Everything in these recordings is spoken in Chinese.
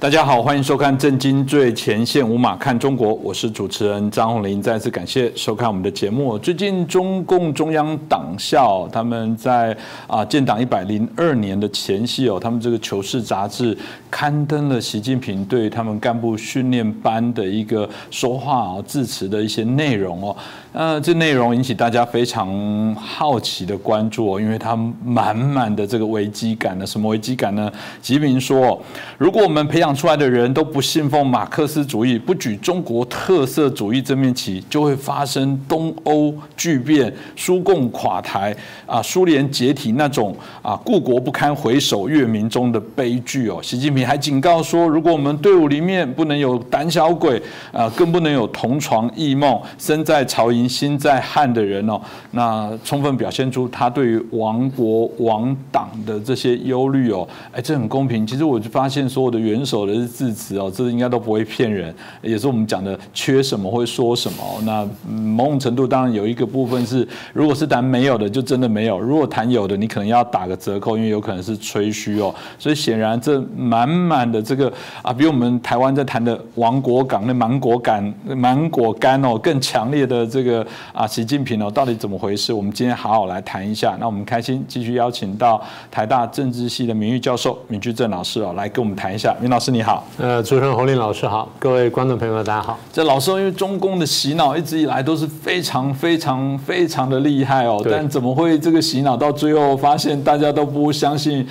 大家好，欢迎收看《震惊最前线》，无马看中国，我是主持人张宏林。再次感谢收看我们的节目。最近中共中央党校他们在啊建党一百零二年的前夕哦，他们这个《求是》杂志刊登了习近平对他们干部训练班的一个说话啊致辞的一些内容哦。呃，这内容引起大家非常好奇的关注哦，因为它满满的这个危机感呢。什么危机感呢？习近平说，如果我们培养出来的人都不信奉马克思主义，不举中国特色主义这面旗，就会发生东欧巨变、苏共垮台啊、苏联解体那种啊故国不堪回首月明中的悲剧哦。习近平还警告说，如果我们队伍里面不能有胆小鬼啊，更不能有同床异梦、身在曹营心在汉的人哦，那充分表现出他对于亡国亡党的这些忧虑哦。哎，这很公平。其实我就发现所有的元首。的字词哦，这应该都不会骗人，也是我们讲的缺什么会说什么。那某种程度当然有一个部分是，如果是谈没有的，就真的没有；如果谈有的，你可能要打个折扣，因为有可能是吹嘘哦。所以显然这满满的这个啊，比我们台湾在谈的亡国港那芒果干芒果干哦更强烈的这个啊，习近平哦到底怎么回事？我们今天好好来谈一下。那我们开心继续邀请到台大政治系的名誉教授闵居正老师哦，来跟我们谈一下。闵老师你。你好，呃，主持人侯林老师好，各位观众朋友们大家好。这老师因为中共的洗脑一直以来都是非常非常非常的厉害哦，但怎么会这个洗脑到最后发现大家都不相信？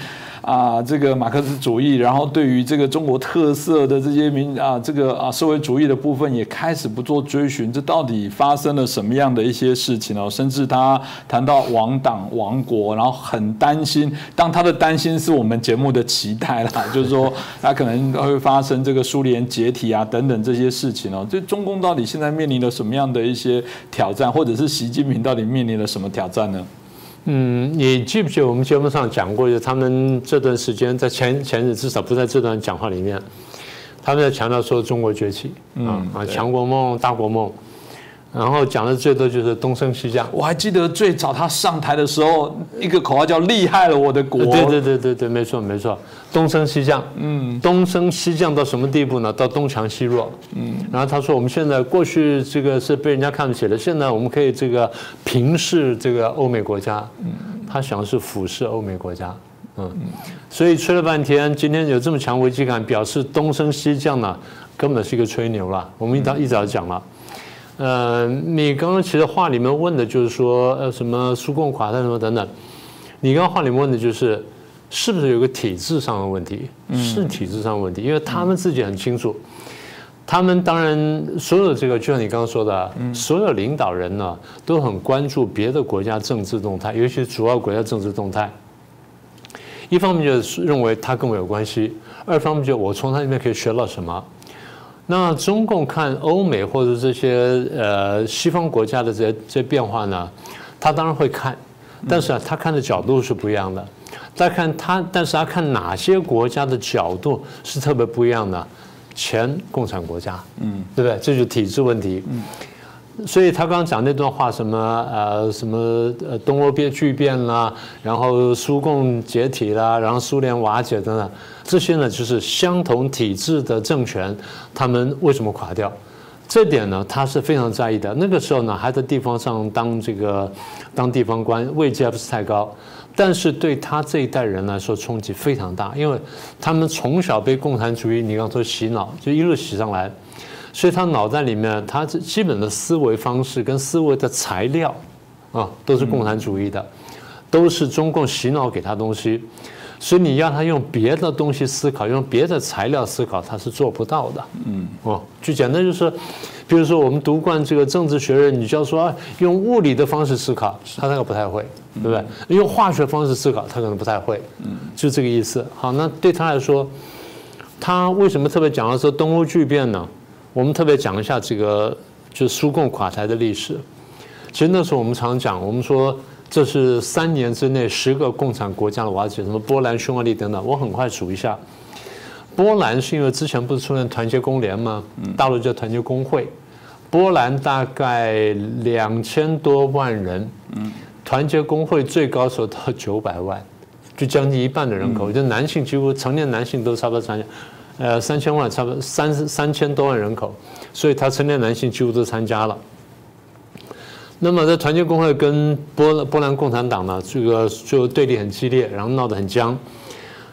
啊，这个马克思主义，然后对于这个中国特色的这些民啊，这个啊社会主义的部分也开始不做追寻，这到底发生了什么样的一些事情哦？甚至他谈到亡党亡国，然后很担心，当他的担心是我们节目的期待啦，就是说 他可能会发生这个苏联解体啊等等这些事情哦。这中共到底现在面临了什么样的一些挑战，或者是习近平到底面临了什么挑战呢？嗯，你记不记得我们节目上讲过，就他们这段时间在前前日，至少不在这段讲话里面，他们在强调说中国崛起，啊啊，强国梦、大国梦。然后讲的最多就是东升西降。我还记得最早他上台的时候，一个口号叫“厉害了我的国”。对对对对对，没错没错，东升西降。嗯，东升西降到什么地步呢？到东强西弱。嗯，然后他说我们现在过去这个是被人家看不起的，现在我们可以这个平视这个欧美国家。嗯，他想的是俯视欧美国家。嗯，所以吹了半天，今天有这么强危机感，表示东升西降呢，根本是一个吹牛了。我们一早一早讲了。呃，你刚刚其实话里面问的就是说，呃，什么苏共垮台什么等等，你刚刚话里面问的就是，是不是有个体制上的问题？是体制上的问题，因为他们自己很清楚，他们当然所有这个，就像你刚刚说的，所有领导人呢都很关注别的国家政治动态，尤其是主要国家政治动态。一方面就是认为他跟我有关系，二方面就我从他那边可以学到什么。那中共看欧美或者这些呃西方国家的这些这些变化呢，他当然会看，但是啊，他看的角度是不一样的。再看他，但是他看哪些国家的角度是特别不一样的？前共产国家，嗯，对不对？这就是体制问题。嗯。所以他刚刚讲那段话，什么呃什么呃东欧变巨变啦，然后苏共解体啦，然后苏联瓦解等等，这些呢就是相同体制的政权，他们为什么垮掉？这点呢他是非常在意的。那个时候呢还在地方上当这个当地方官，位阶不是太高，但是对他这一代人来说冲击非常大，因为他们从小被共产主义你刚说洗脑，就一路洗上来。所以他脑袋里面，他这基本的思维方式跟思维的材料，啊，都是共产主义的，都是中共洗脑给他东西。所以你要他用别的东西思考，用别的材料思考，他是做不到的。嗯，哦，就简单就是，比如说我们读惯这个政治学人，你就要说用物理的方式思考，他那个不太会，对不对？用化学方式思考，他可能不太会。嗯，就这个意思。好，那对他来说，他为什么特别讲到说东欧巨变呢？我们特别讲一下这个，就是苏共垮台的历史。其实那时候我们常讲，我们说这是三年之内十个共产国家的瓦解，什么波兰、匈牙利等等。我很快数一下，波兰是因为之前不是出现团结工联吗？大陆叫团结工会。波兰大概两千多万人，团结工会最高时候到九百万，就将近一半的人口，就男性几乎成年男性都差不多参加。呃三千万，差不多三三千多万人口，所以他成年男性几乎都参加了。那么在团结工会跟波波兰共产党呢，这个就对立很激烈，然后闹得很僵，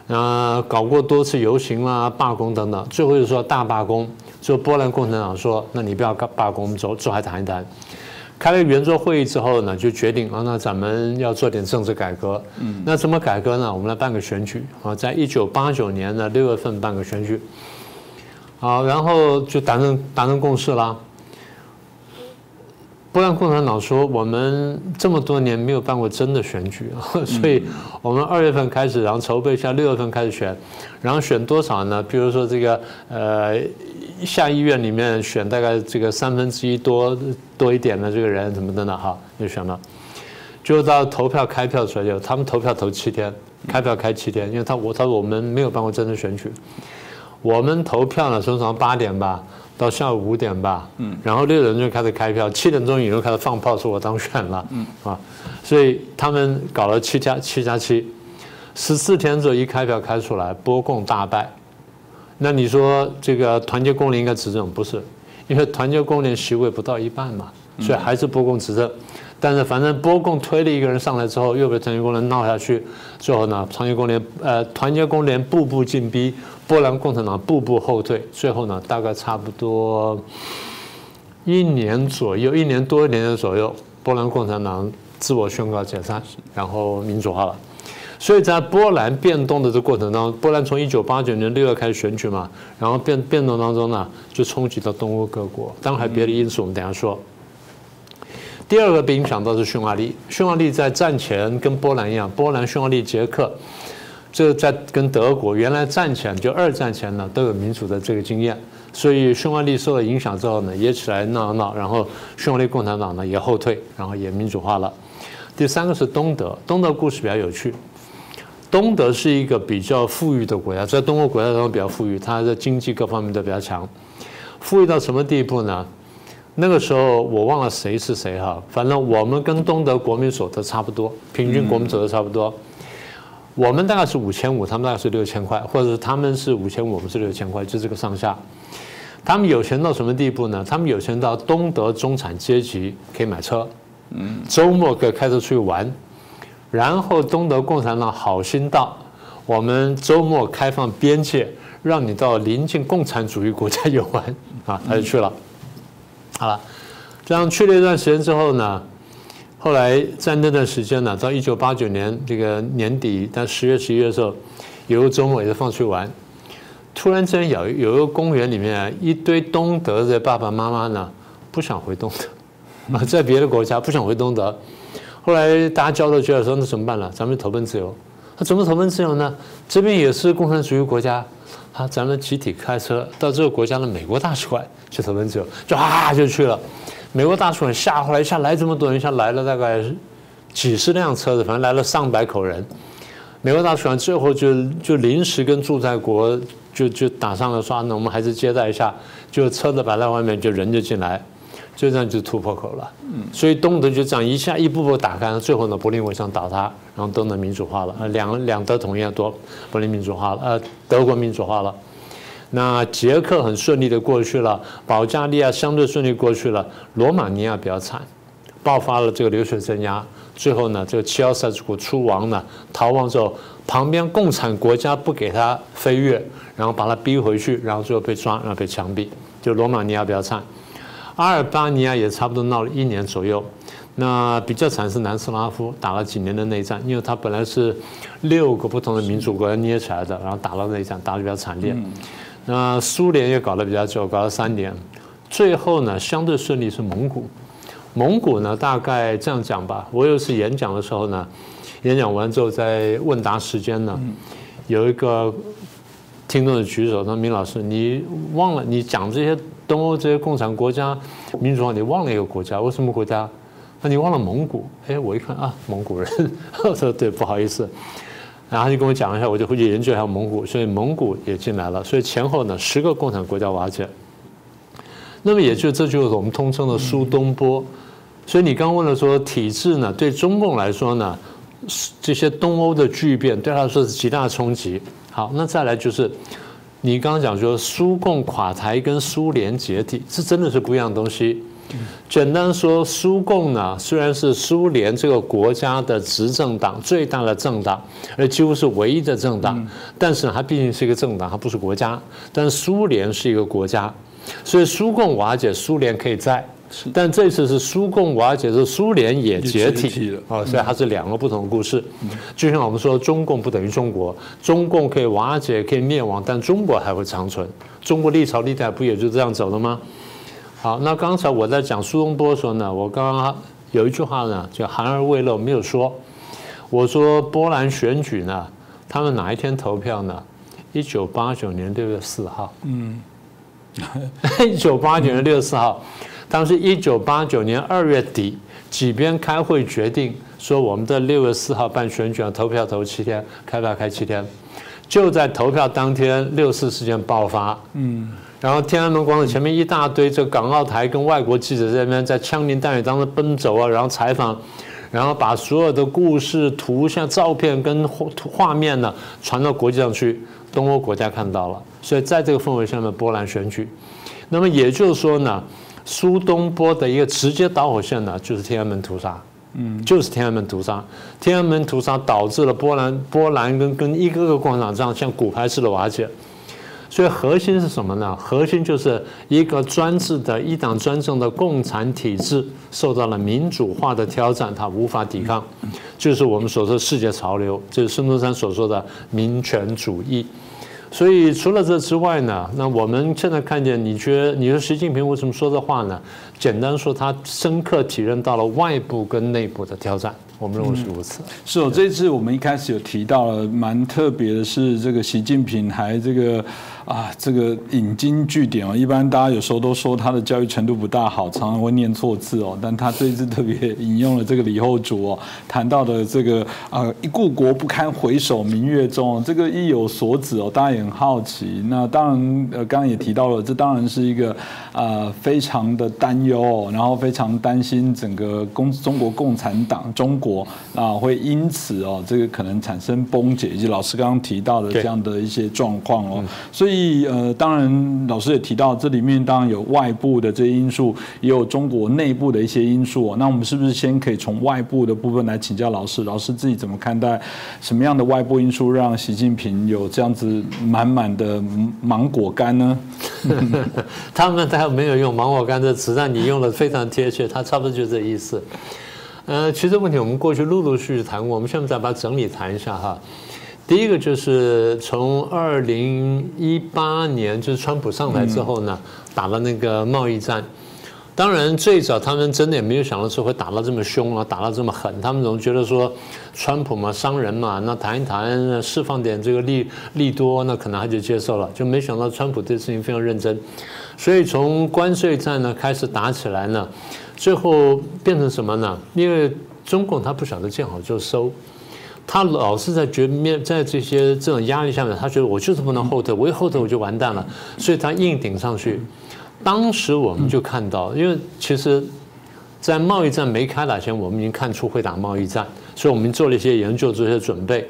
啊，搞过多次游行啦、罢工等等，最后就说大罢工。就波兰共产党说，那你不要罢工，我们走，走还谈一谈。开了圆桌会议之后呢，就决定啊，那咱们要做点政治改革。嗯，那怎么改革呢？我们来办个选举啊，在一九八九年的六月份办个选举。好，然后就达成达成共识了。波兰共产党说，我们这么多年没有办过真的选举，所以我们二月份开始，然后筹备一下，六月份开始选，然后选多少呢？比如说这个呃，下议院里面选大概这个三分之一多多一点的这个人怎么的呢？哈，就选了，就到投票开票出来就，他们投票投七天，开票开七天，因为他我他说我们没有办过真的选举，我们投票呢从早上八点吧。到下午五点吧，嗯，然后六点钟就开始开票，七点钟以后开始放炮，说我当选了，嗯啊，所以他们搞了七加七加七，十四天之后一开票开出来，波共大败。那你说这个团结工联应该执政不是？因为团结工联席位不到一半嘛，所以还是波共执政。但是反正波共推了一个人上来之后，又被团结工联闹下去，最后呢，团结工联呃团结工联步步进逼。波兰共产党步步后退，最后呢，大概差不多一年左右，一年多一点点左右，波兰共产党自我宣告解散，然后民主化了。所以在波兰变动的这过程当中，波兰从一九八九年六月开始选举嘛，然后变变动当中呢，就冲击到东欧各国。当然还有别的因素，我们等下说。第二个被影响到是匈牙利，匈牙利在战前跟波兰一样，波兰、匈牙利、捷克。这在跟德国原来战前就二战前呢都有民主的这个经验，所以匈牙利受了影响之后呢也起来闹闹，然后匈牙利共产党呢也后退，然后也民主化了。第三个是东德，东德故事比较有趣。东德是一个比较富裕的国家，在东欧国家当中比较富裕，它的经济各方面都比较强。富裕到什么地步呢？那个时候我忘了谁是谁哈，反正我们跟东德国民所得差不多，平均国民所得差不多。我们大概是五千五，他们大概是六千块，或者是他们是五千五，我们是六千块，就这个上下。他们有钱到什么地步呢？他们有钱到东德中产阶级可以买车，嗯，周末可以开车出去玩。然后东德共产党好心到，我们周末开放边界，让你到临近共产主义国家游玩啊，他就去了。好了，这样去了一段时间之后呢？后来在那段时间呢，到一九八九年这个年底，到十月、十一月的时候，有个周末也是放出去玩。突然之间有有一个公园里面，一堆东德的爸爸妈妈呢，不想回东德，啊，在别的国家不想回东德。后来大家交流交流说，那怎么办呢？咱们投奔自由。那怎么投奔自由呢？这边也是共产主义国家，啊，咱们集体开车到这个国家的美国大使馆去投奔自由，就啊就去了。美国大使馆吓坏了一下来这么多人，一下来了大概几十辆车子，反正来了上百口人。美国大使馆最后就就临时跟驻在国就就打上了说，那我们还是接待一下，就车子摆在外面，就人就进来，就这样就突破口了。嗯，所以东德就这样一下一步步打开，最后呢柏林围墙倒塌，然后东德民主化了，两两德统一多，柏林民主化了，呃德国民主化了。那捷克很顺利的过去了，保加利亚相对顺利过去了，罗马尼亚比较惨，爆发了这个流水镇压，最后呢，这个齐奥塞斯库出亡呢，逃亡之后，旁边共产国家不给他飞跃，然后把他逼回去，然后最后被抓，然后被枪毙，就罗马尼亚比较惨，阿尔巴尼亚也差不多闹了一年左右，那比较惨是南斯拉夫打了几年的内战，因为他本来是六个不同的民主国家捏起来的，然后打了内战，打得比较惨烈。那苏联也搞得比较久，搞了三年，最后呢相对顺利是蒙古。蒙古呢大概这样讲吧，我有一次演讲的时候呢，演讲完之后在问答时间呢，有一个听众的举手，说：“明老师，你忘了你讲这些东欧这些共产国家民主化，你忘了一个国家，为什么国家？那你忘了蒙古？哎，我一看啊，蒙古人，我说对，不好意思。”然后他就跟我讲一下，我就回去研究一下蒙古，所以蒙古也进来了，所以前后呢十个共产国家瓦解。那么也就这就是我们通称的苏东坡。所以你刚问了说体制呢，对中共来说呢，这些东欧的巨变对他来说是极大冲击。好，那再来就是你刚刚讲说苏共垮台跟苏联解体，是真的是不一样的东西。简单说，苏共呢虽然是苏联这个国家的执政党最大的政党，而几乎是唯一的政党，但是它毕竟是一个政党，它不是国家。但苏联是一个国家，所以苏共瓦解，苏联可以在。但这次是苏共瓦解，是苏联也解体了啊，所以它是两个不同的故事。就像我们说，中共不等于中国，中共可以瓦解，可以灭亡，但中国还会长存。中国历朝历代不也就这样走的吗？好，那刚才我在讲苏东坡的时候呢，我刚刚有一句话呢，叫含而未露，没有说。我说波兰选举呢，他们哪一天投票呢？一九八九年六月四号。嗯，一九八九年六月四号。当时一九八九年二月底，几边开会决定说，我们在六月四号办选举，投票投七天，开票开七天。就在投票当天，六四事件爆发。嗯，然后天安门广场前面一大堆这港澳台跟外国记者在那边在枪林弹雨当中奔走啊，然后采访，然后把所有的故事、图像、照片跟画画面呢传到国际上去，东欧国家看到了。所以在这个氛围下面，波兰选举。那么也就是说呢。苏东坡的一个直接导火线呢，就是天安门屠杀，嗯，就是天安门屠杀。天安门屠杀导致了波兰波兰跟跟一个个共产党这样像骨牌似的瓦解。所以核心是什么呢？核心就是一个专制的一党专政的共产体制受到了民主化的挑战，它无法抵抗，就是我们所说世界潮流，就是孙中山所说的民权主义。所以除了这之外呢，那我们现在看见，你觉得你说习近平为什么说这话呢？简单说，他深刻体认到了外部跟内部的挑战。我们认为是如此。是哦，这次我们一开始有提到了，蛮特别的是，这个习近平还这个。啊，这个引经据典哦，一般大家有时候都说他的教育程度不大好，常常会念错字哦。但他这次特别引用了这个李后主哦谈到的这个啊，一故国不堪回首明月中，这个意有所指哦。大家也很好奇。那当然，呃，刚刚也提到了，这当然是一个啊，非常的担忧，然后非常担心整个共中国共产党中国啊会因此哦，这个可能产生崩解，以及老师刚刚提到的这样的一些状况哦。所以。呃，当然老师也提到，这里面当然有外部的这些因素，也有中国内部的一些因素。那我们是不是先可以从外部的部分来请教老师？老师自己怎么看待什么样的外部因素让习近平有这样子满满的芒果干呢？他们他没有用芒果干这词，但你用的非常贴切，他差不多就这意思。呃，其实问题我们过去陆陆续续谈过，我们现在再把它整理谈一下哈。第一个就是从二零一八年，就是川普上台之后呢，打了那个贸易战。当然，最早他们真的也没有想到说会打到这么凶啊，打到这么狠。他们总觉得说，川普嘛，商人嘛，那谈一谈，释放点这个利利多，那可能他就接受了。就没想到川普对事情非常认真，所以从关税战呢开始打起来呢，最后变成什么呢？因为中共他不晓得见好就收。他老是在觉面在这些这种压力下面，他觉得我就是不能后退，我一后退我就完蛋了，所以他硬顶上去。当时我们就看到，因为其实，在贸易战没开打前，我们已经看出会打贸易战，所以我们做了一些研究，做一些准备。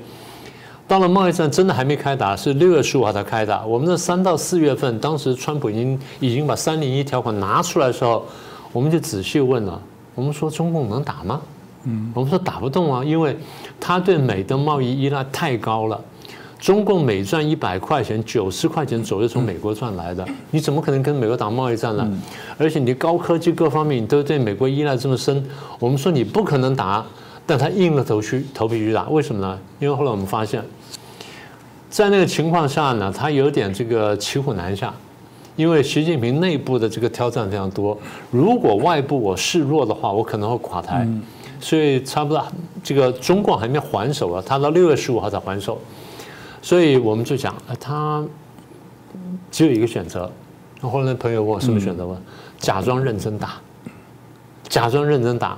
到了贸易战真的还没开打，是六月十五号才开打。我们的三到四月份，当时川普已经已经把三零一条款拿出来的时候，我们就仔细问了，我们说中共能打吗？嗯，我们说打不动啊，因为他对美的贸易依赖太高了。中共每赚一百块钱，九十块钱左右从美国赚来的，你怎么可能跟美国打贸易战呢？而且你高科技各方面你都对美国依赖这么深，我们说你不可能打，但他硬着头去头皮去打，为什么呢？因为后来我们发现，在那个情况下呢，他有点这个骑虎难下，因为习近平内部的这个挑战非常多，如果外部我示弱的话，我可能会垮台。所以差不多，这个中共还没还手啊，他到六月十五号才还手，所以我们就讲，他只有一个选择。后来朋友问我什么选择？吗？假装认真打，假装认真打，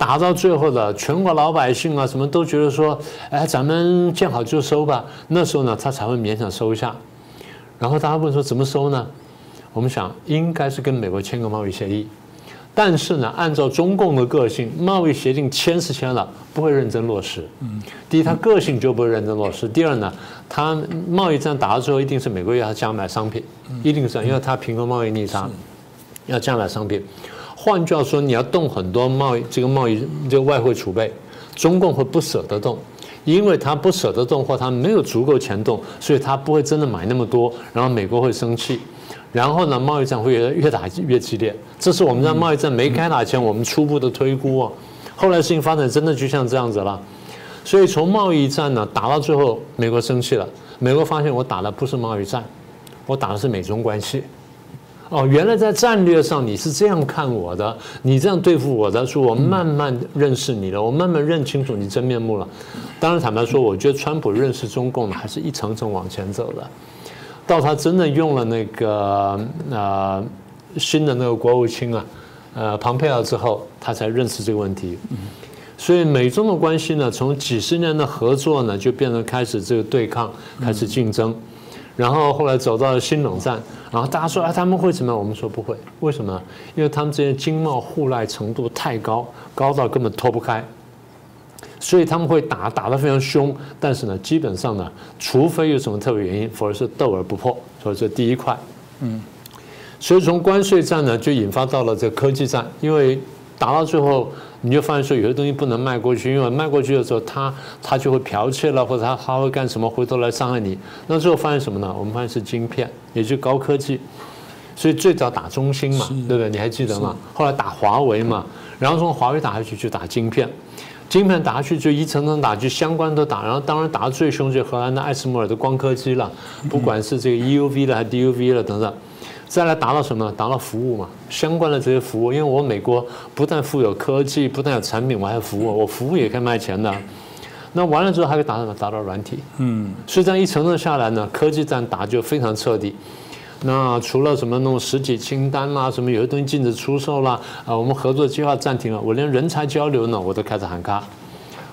打到最后的全国老百姓啊，什么都觉得说，哎，咱们见好就收吧。那时候呢，他才会勉强收下。然后大家问说怎么收呢？我们想应该是跟美国签个贸易协议。但是呢，按照中共的个性，贸易协定签是签了，不会认真落实。嗯，第一，他个性就不会认真落实；第二呢，他贸易战打到最后，一定是每个月要加买商品，一定是，因为他平衡贸易逆差，要加买商品。换句话说，你要动很多贸易这个贸易这个外汇储备，中共会不舍得动，因为他不舍得动或他没有足够钱动，所以他不会真的买那么多，然后美国会生气。然后呢，贸易战会越越打越激烈。这是我们在贸易战没开打前，我们初步的推估啊。后来事情发展真的就像这样子了。所以从贸易战呢打到最后，美国生气了。美国发现我打的不是贸易战，我打的是美中关系。哦，原来在战略上你是这样看我的，你这样对付我的，说我慢慢认识你了，我慢慢认清楚你真面目了。当然坦白说，我觉得川普认识中共呢还是一层层往前走的。到他真的用了那个呃新的那个国务卿啊，呃庞佩奥之后，他才认识这个问题。所以美中的关系呢，从几十年的合作呢，就变成开始这个对抗，开始竞争，然后后来走到了新冷战。然后大家说啊，他们会怎么样？我们说不会，为什么？因为他们这些经贸互赖程度太高，高到根本脱不开。所以他们会打打得非常凶，但是呢，基本上呢，除非有什么特别原因，否则是斗而不破。所以这第一块，嗯，所以从关税战呢，就引发到了这个科技战，因为打到最后，你就发现说有些东西不能卖过去，因为卖过去的时候，他他就会剽窃了，或者他他会干什么，回头来伤害你。那最后发现什么呢？我们发现是晶片，也就高科技。所以最早打中兴嘛，对不对？你还记得吗？后来打华为嘛，然后从华为打下去就打晶片。晶片打下去就一层层打，就相关都打，然后当然打得最凶就荷兰的艾斯摩尔的光刻机了，不管是这个 EUV 了还是 DUV 了等等，再来达到什么？达到服务嘛，相关的这些服务，因为我美国不但富有科技，不但有产品，我还有服务，我服务也可以卖钱的。那完了之后还可以达到什么？达到软体。嗯，所以这样一层层下来呢，科技战打就非常彻底。那除了什么那种实体清单啦，什么有些东西禁止出售啦，啊，我们合作计划暂停了，我连人才交流呢，我都开始喊卡。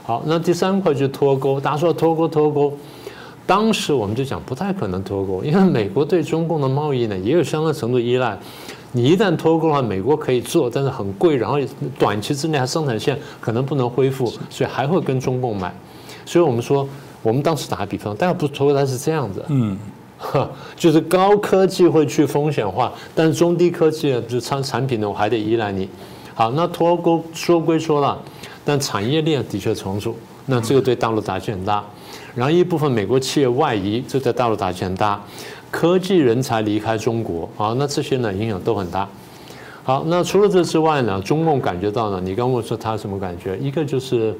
好，那第三块就脱钩，大家说脱钩脱钩，当时我们就讲不太可能脱钩，因为美国对中共的贸易呢也有相当程度依赖，你一旦脱钩的话，美国可以做，但是很贵，然后短期之内还生产线可能不能恢复，所以还会跟中共买，所以我们说，我们当时打个比方，大家不脱钩，它是这样子，嗯。呵，就是高科技会去风险化，但是中低科技呢，就产产品呢，我还得依赖你。好，那脱钩说归说了，但产业链的确重组，那这个对大陆打击很大。然后一部分美国企业外移，这在大陆打击很大。科技人才离开中国，啊，那这些呢影响都很大。好，那除了这之外呢，中共感觉到呢，你刚问我说他什么感觉？一个就是。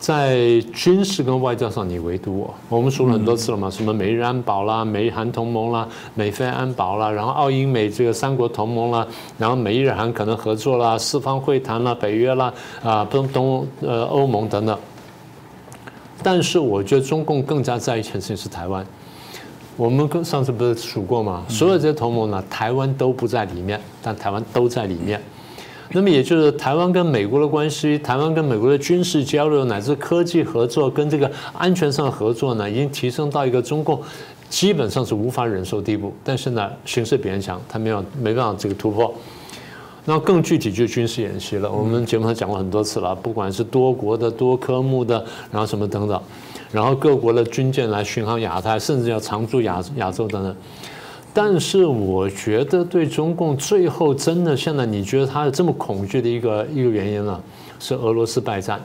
在军事跟外交上，你围堵我。我们说了很多次了嘛，什么美日安保啦、美韩同盟啦、美菲安保啦，然后澳英美这个三国同盟啦，然后美日韩可能合作啦、四方会谈啦、北约啦啊，东东呃欧盟等等。但是我觉得中共更加在意一件事情是台湾。我们跟上次不是数过吗？所有这些同盟呢，台湾都不在里面，但台湾都在里面。那么也就是台湾跟美国的关系，台湾跟美国的军事交流乃至科技合作跟这个安全上的合作呢，已经提升到一个中共基本上是无法忍受地步。但是呢，形势比人强，他没有没办法这个突破。那更具体就是军事演习了。我们节目上讲过很多次了，不管是多国的、多科目的，然后什么等等，然后各国的军舰来巡航亚太，甚至要常驻亚亚洲等等。但是我觉得对中共最后真的现在你觉得他有这么恐惧的一个一个原因呢，是俄罗斯败战。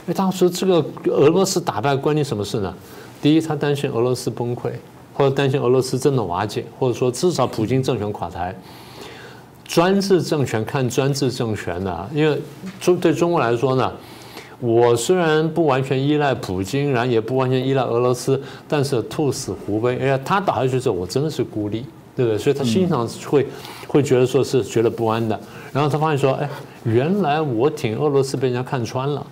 因为当时这个俄罗斯打败关你什么事呢？第一，他担心俄罗斯崩溃，或者担心俄罗斯真的瓦解，或者说至少普京政权垮台。专制政权看专制政权的，因为中对中国来说呢。我虽然不完全依赖普京，然后也不完全依赖俄罗斯，但是兔死狐悲。哎呀，他倒下去之后，我真的是孤立，对不对？所以他心常会会觉得说是觉得不安的。然后他发现说，哎，原来我挺俄罗斯被人家看穿了。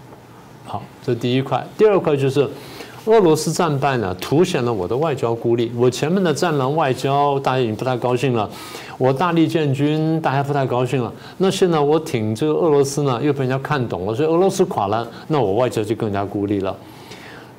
好，这第一块。第二块就是。俄罗斯战败呢，凸显了我的外交孤立。我前面的战狼外交，大家已经不太高兴了；我大力建军，大家不太高兴了。那现在我挺这个俄罗斯呢，又被人家看懂了，所以俄罗斯垮了，那我外交就更加孤立了。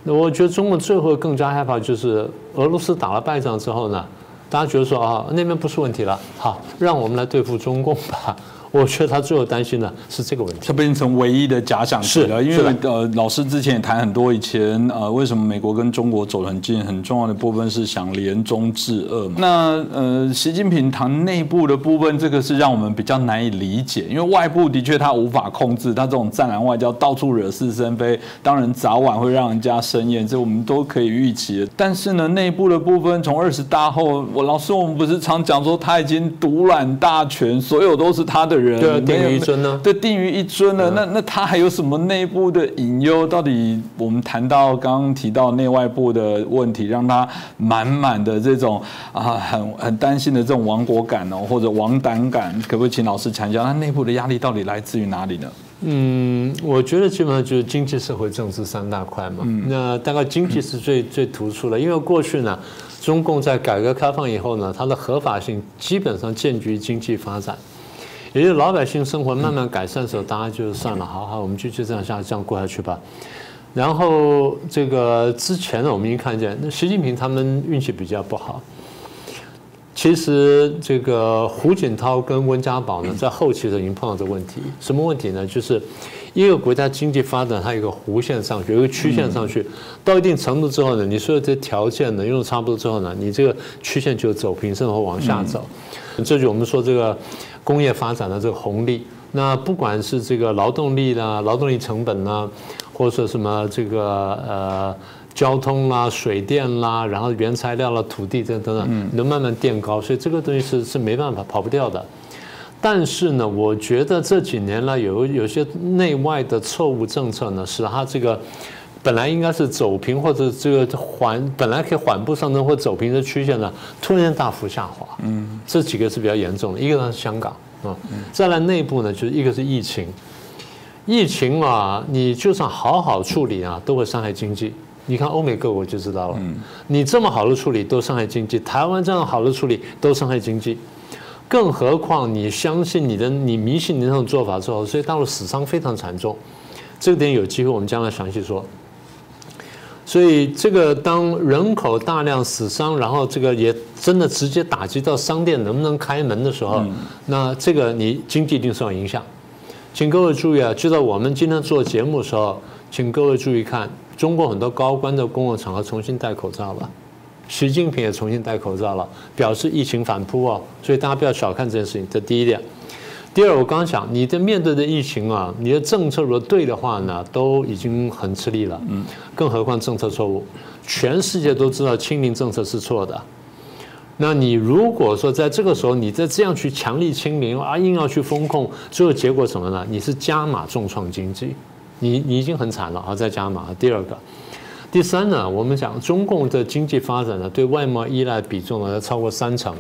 那我觉得中国最后更加害怕，就是俄罗斯打了败仗之后呢，大家觉得说啊，那边不是问题了，好，让我们来对付中共吧。我觉得他最后担心的是这个问题，它变成唯一的假想敌了。因为呃，老师之前也谈很多，以前呃，为什么美国跟中国走得很近，很重要的部分是想联中制恶。那呃，习近平谈内部的部分，这个是让我们比较难以理解，因为外部的确他无法控制，他这种战狼外交到处惹是生非，当然早晚会让人家生厌，这我们都可以预期。但是呢，内部的部分从二十大后，我老师我们不是常讲说他已经独揽大权，所有都是他的。对，定于一尊呢？对，定于一尊了。那那他还有什么内部的隐忧？到底我们谈到刚刚提到内外部的问题，让他满满的这种啊，很很担心的这种亡国感哦，或者亡党感，可不可以请老师讲一下，他内部的压力到底来自于哪里呢？嗯，我觉得基本上就是经济社会政治三大块嘛。那大概经济是最最突出的，因为过去呢，中共在改革开放以后呢，它的合法性基本上建于经济发展。也就老百姓生活慢慢改善的时候，大家就算了，好好，我们就就这样下这样过下去吧。然后这个之前呢，我们已经看见，那习近平他们运气比较不好。其实这个胡锦涛跟温家宝呢，在后期的时候已经碰到这个问题。什么问题呢？就是一个国家经济发展它有一个弧线上去，有一个曲线上去，到一定程度之后呢，你所有这条件呢用的差不多之后呢，你这个曲线就走平，甚至会往下走。这就我们说这个。工业发展的这个红利，那不管是这个劳动力啦、劳动力成本啦，或者说什么这个呃交通啦、水电啦，然后原材料啦、土地这等等，能慢慢垫高，所以这个东西是是没办法跑不掉的。但是呢，我觉得这几年呢，有有些内外的错误政策呢，使它这个本来应该是走平或者这个缓本来可以缓步上升或走平的曲线呢，突然间大幅下滑。嗯，这几个是比较严重的，一个呢是香港。啊，再来内部呢，就是一个是疫情，疫情啊，你就算好好处理啊，都会伤害经济。你看欧美各国就知道了，你这么好的处理都伤害经济，台湾这样好的处理都伤害经济，更何况你相信你的，你迷信你那种做法之后，所以大陆死伤非常惨重。这个点有机会我们将来详细说。所以这个当人口大量死伤，然后这个也真的直接打击到商店能不能开门的时候，那这个你经济一定受到影响。请各位注意啊，就在我们今天做节目的时候，请各位注意看，中国很多高官的公共场合重新戴口罩了，习近平也重新戴口罩了，表示疫情反扑哦。所以大家不要小看这件事情，这第一点。第二，我刚刚讲，你的面对的疫情啊，你的政策如果对的话呢，都已经很吃力了。嗯，更何况政策错误，全世界都知道清零政策是错的。那你如果说在这个时候，你再这样去强力清零啊，硬要去风控，最后结果什么呢？你是加码重创经济，你你已经很惨了啊，再加码。第二个，第三呢，我们讲中共的经济发展呢，对外贸依赖比重呢要超过三成。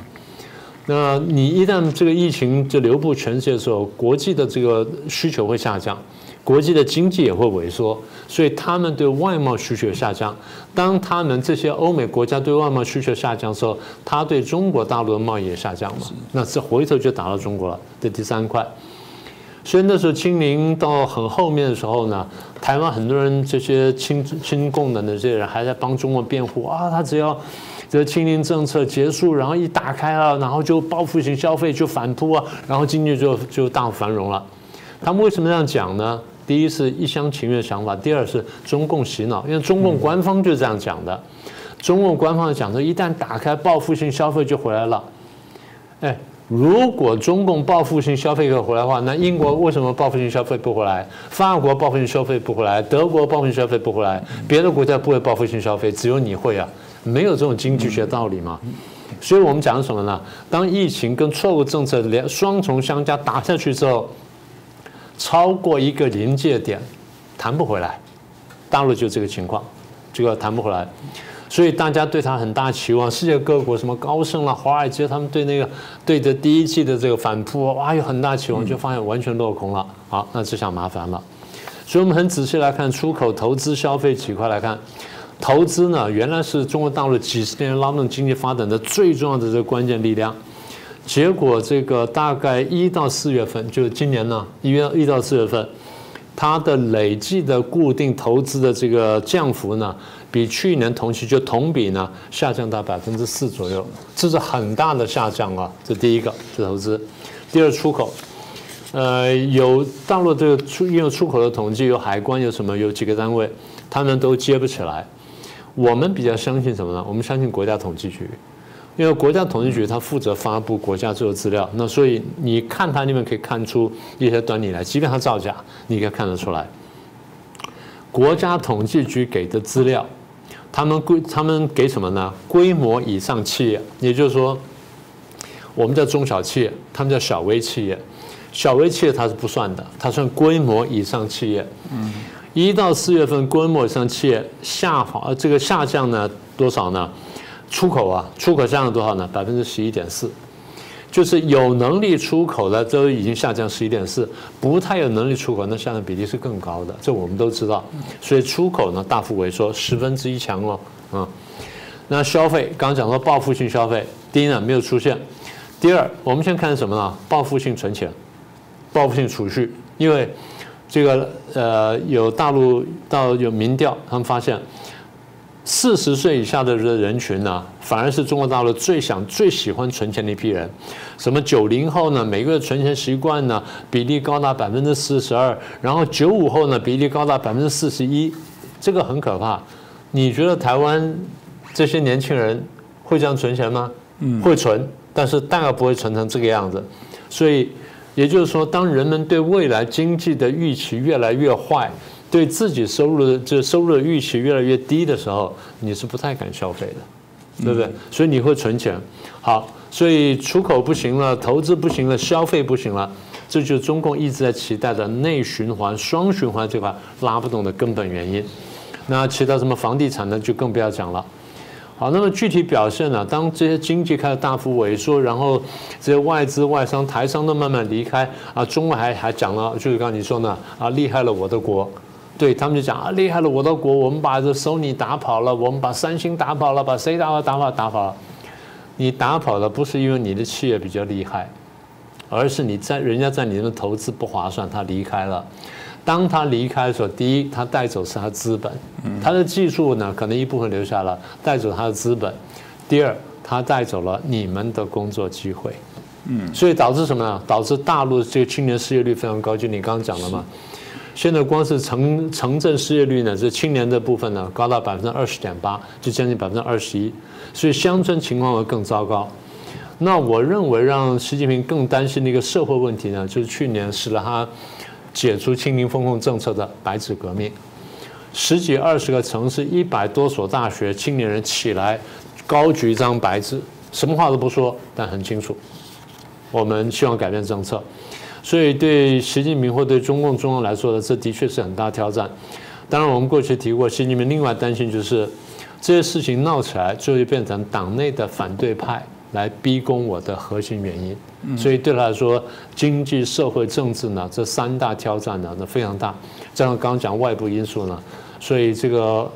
那你一旦这个疫情就流布全世界的时候，国际的这个需求会下降，国际的经济也会萎缩，所以他们对外贸需求下降。当他们这些欧美国家对外贸需求下降的时候，他对中国大陆的贸易也下降嘛？那这回头就打到中国了。这第三块，所以那时候清零到很后面的时候呢，台湾很多人这些亲亲共的这些人还在帮中国辩护啊，他只要。这清零政策结束，然后一打开了，然后就报复性消费就反扑啊，然后经济就就大繁荣了。他们为什么这样讲呢？第一是一厢情愿的想法，第二是中共洗脑，因为中共官方就这样讲的。中共官方讲说，一旦打开报复性消费就回来了。哎，如果中共报复性消费可回来的话，那英国为什么报复性消费不回来？法国报复性消费不回来？德国报复性消费不回来？别的国家不会报复性消费，只有你会啊。没有这种经济学道理嘛？所以我们讲什么呢？当疫情跟错误政策连双重相加打下去之后，超过一个临界点，弹不回来。大陆就这个情况，这个弹不回来。所以大家对他很大期望，世界各国什么高盛啦、华尔街，他们对那个对着第一季的这个反扑，哇，有很大期望，就发现完全落空了。好，那这下麻烦了。所以我们很仔细来看出口、投资、消费几块来看。投资呢，原来是中国大陆几十年拉动经济发展的最重要的这个关键力量，结果这个大概一到四月份，就是今年呢，一月一到四月份，它的累计的固定投资的这个降幅呢，比去年同期就同比呢下降到百分之四左右，这是很大的下降啊。这第一个是投资，第二出口，呃，有大陆这个出因为出口的统计，有海关，有什么，有几个单位，他们都接不起来。我们比较相信什么呢？我们相信国家统计局，因为国家统计局它负责发布国家这个资料，那所以你看它里面可以看出一些端倪来，即便它造假，你可以看得出来。国家统计局给的资料，他们规他们给什么呢？规模以上企业，也就是说，我们叫中小企业，他们叫小微企业，小微企业它是不算的，它算规模以上企业。嗯。一到四月份，规模以上企业下滑，呃，这个下降呢多少呢？出口啊，出口下降多少呢？百分之十一点四，就是有能力出口的都已经下降十一点四，不太有能力出口，那下降比例是更高的，这我们都知道。所以出口呢大幅萎缩，十分之一强哦，啊。那消费，刚讲到报复性消费，第一呢没有出现，第二，我们先看什么呢？报复性存钱，报复性储蓄，因为。这个呃，有大陆到有民调，他们发现四十岁以下的人群呢，反而是中国大陆最想、最喜欢存钱的一批人。什么九零后呢，每个月存钱习惯呢比例高达百分之四十二，然后九五后呢比例高达百分之四十一，这个很可怕。你觉得台湾这些年轻人会这样存钱吗？嗯，会存，但是大概不会存成这个样子，所以。也就是说，当人们对未来经济的预期越来越坏，对自己收入的这收入的预期越来越低的时候，你是不太敢消费的，对不对？所以你会存钱。好，所以出口不行了，投资不行了，消费不行了，这就是中共一直在期待的内循环、双循环这块拉不动的根本原因。那其他什么房地产呢，就更不要讲了。好，那么具体表现呢？当这些经济开始大幅萎缩，然后这些外资、外商、台商都慢慢离开啊，中国还还讲了，就是刚你说呢啊，厉害了我的国，对他们就讲啊，厉害了我的国，我们把这索尼打跑了，我们把三星打跑了，把谁打跑打跑打跑了？你打跑了不是因为你的企业比较厉害，而是你在人家在你的投资不划算，他离开了。当他离开的时候，第一，他带走是他资本，他的技术呢，可能一部分留下了，带走他的资本；第二，他带走了你们的工作机会，嗯，所以导致什么呢？导致大陆这个青年失业率非常高，就你刚刚讲了嘛，现在光是城城镇失业率呢，这青年的部分呢，高到百分之二十点八，就将近百分之二十一，所以乡村情况会更糟糕。那我认为让习近平更担心的一个社会问题呢，就是去年使得他。解除清零风控政策的白纸革命，十几二十个城市，一百多所大学，青年人起来，高举一张白纸，什么话都不说，但很清楚，我们希望改变政策。所以对习近平或对中共中央来说呢，这的确是很大挑战。当然，我们过去提过，习近平另外担心就是这些事情闹起来，最后就变成党内的反对派。来逼宫我的核心原因，所以对他来说，经济社会政治呢这三大挑战呢那非常大，加上刚刚讲外部因素呢，所以这个。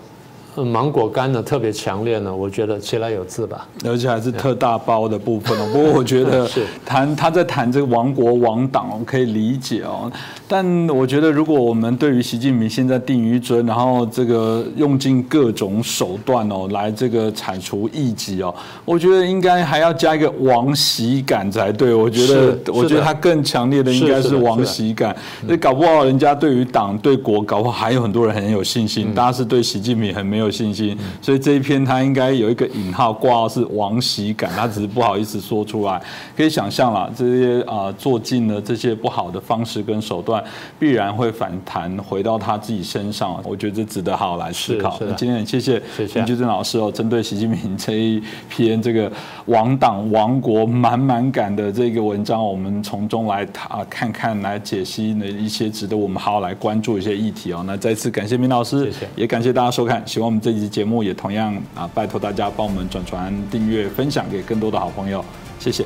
芒果干呢特别强烈呢，我觉得其来有自吧，而且还是特大包的部分哦。不过我觉得谈他在谈这个亡国亡党，可以理解哦。但我觉得如果我们对于习近平现在定于尊，然后这个用尽各种手段哦来这个铲除异己哦，我觉得应该还要加一个王喜感才对。我觉得我觉得他更强烈的应该是王喜感。那搞不好人家对于党对国搞不好还有很多人很有信心，大家是对习近平很没有。信心，所以这一篇他应该有一个引号挂号是王喜感，他只是不好意思说出来。可以想象了，这些啊做尽了这些不好的方式跟手段，必然会反弹回到他自己身上。我觉得这值得好好来思考。那今天很谢谢林居正老师哦，针对习近平这一篇这个亡党亡国满满感的这个文章，我们从中来啊看看来解析的一些值得我们好好来关注一些议题哦。那再次感谢明老师，也感谢大家收看，希望我们。这期节目也同样啊，拜托大家帮我们转传、订阅、分享给更多的好朋友，谢谢。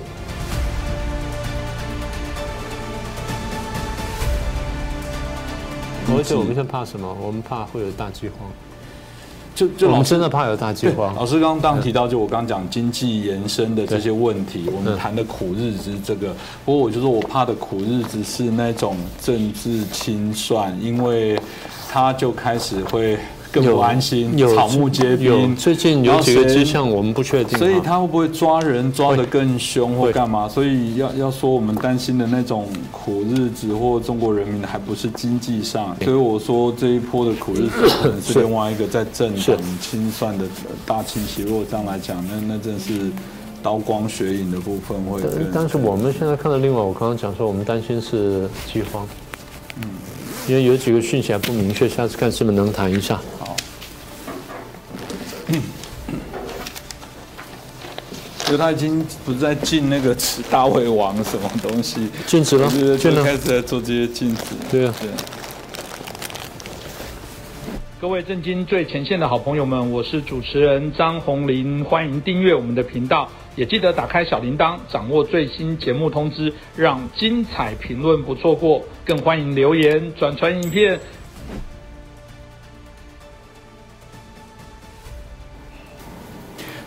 而且我们现在怕什么？我们怕会有大饥荒。就就我们真的怕有大饥荒。老师刚刚当提到，就我刚刚讲经济延伸的这些问题，我们谈的苦日子这个。不过我就说我怕的苦日子是那种政治清算，因为他就开始会。更不安心，有草木皆兵。最近有几个迹象，我们不确定。所以他会不会抓人抓得更凶或干嘛？所以要要说我们担心的那种苦日子或中国人民还不是经济上，所以我说这一波的苦日子可能是另外一个在政党清算的大清洗。如果这样来讲，那那真是刀光血影的部分会。但是我们现在看到另外，我刚刚讲说，我们担心是饥荒，嗯，因为有几个讯息还不明确，下次看是不是能谈一下。好。因为他已经不是在禁那个吃大胃王什么东西，禁止了，就禁了。开始在做这些禁止。对啊。对。各位震惊最前线的好朋友们，我是主持人张宏林，欢迎订阅我们的频道，也记得打开小铃铛，掌握最新节目通知，让精彩评论不错过。更欢迎留言、转传影片。